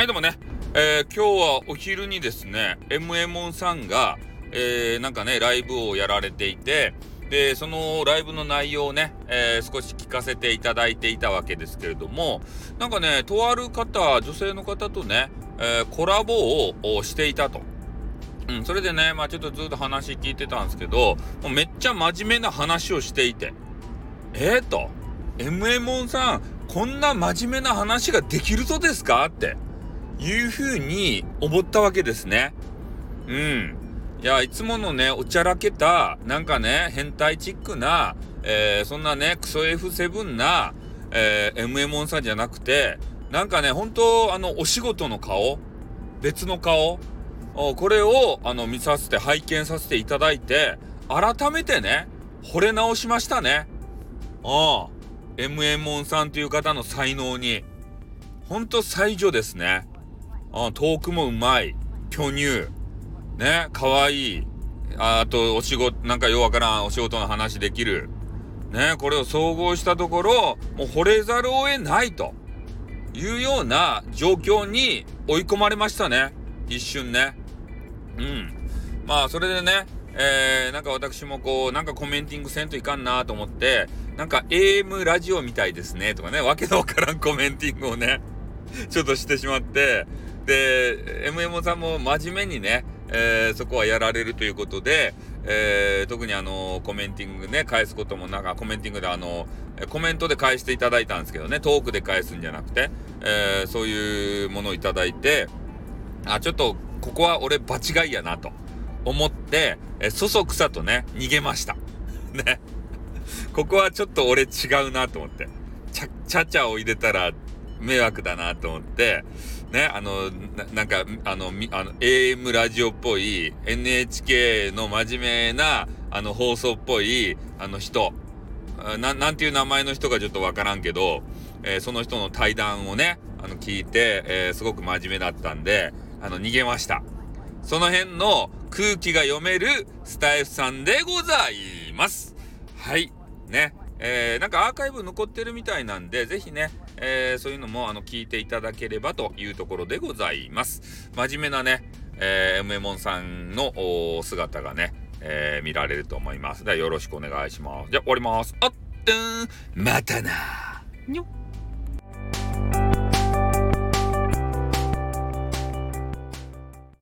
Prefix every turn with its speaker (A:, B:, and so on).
A: はい、でもねえー、今日はお昼にですね、m m ンさんが、えー、なんかね、ライブをやられていて、で、そのライブの内容をね、えー、少し聞かせていただいていたわけですけれども、なんかね、とある方、女性の方とね、えー、コラボをしていたと。うん、それでね、まあちょっとずっと話聞いてたんですけど、もうめっちゃ真面目な話をしていて、えー、と、MMON さん、こんな真面目な話ができるとですか？って。いうふうに思ったわけですね。うん。いや、いつものね、おちゃらけた、なんかね、変態チックな、えー、そんなね、クソ F7 な、えー、MM さんじゃなくて、なんかね、本当あの、お仕事の顔別の顔これを、あの、見させて、拝見させていただいて、改めてね、惚れ直しましたね。ああ、MM さんという方の才能に。ほんと才女ですね。ああ、トークもうまい。巨乳。ね、かわいい。ああと、お仕事、なんかようわからんお仕事の話できる。ね、これを総合したところ、もう惚れざるを得ないというような状況に追い込まれましたね。一瞬ね。うん。まあ、それでね、えー、なんか私もこう、なんかコメンティングせんといかんなと思って、なんか AM ラジオみたいですねとかね、わけのわからんコメンティングをね、ちょっとしてしまって、で、MM さんも真面目にね、えー、そこはやられるということで、えー、特にあの、コメンティングね、返すこともなんか、コメンティングであの、コメントで返していただいたんですけどね、トークで返すんじゃなくて、えー、そういうものをいただいて、あ、ちょっと、ここは俺場違いやなと思って、えそそくさとね、逃げました。ね。ここはちょっと俺違うなと思って。ちゃ、ちゃちゃを入れたら迷惑だなと思って、ね、あの、なんか、あの、あの、AM ラジオっぽい、NHK の真面目な、あの、放送っぽい、あの人、な、なんていう名前の人かちょっとわからんけど、えー、その人の対談をね、あの、聞いて、えー、すごく真面目だったんで、あの、逃げました。その辺の空気が読めるスタイフさんでございます。はい。ね。えー、なんかアーカイブ残ってるみたいなんで、ぜひね、えー、そういうのもあの聞いていただければというところでございます。真面目なね、えー、m モさんの姿がね、えー、見られると思います。ではよろしくお願いします。じゃあ終わります。あっ、またな。にょっ。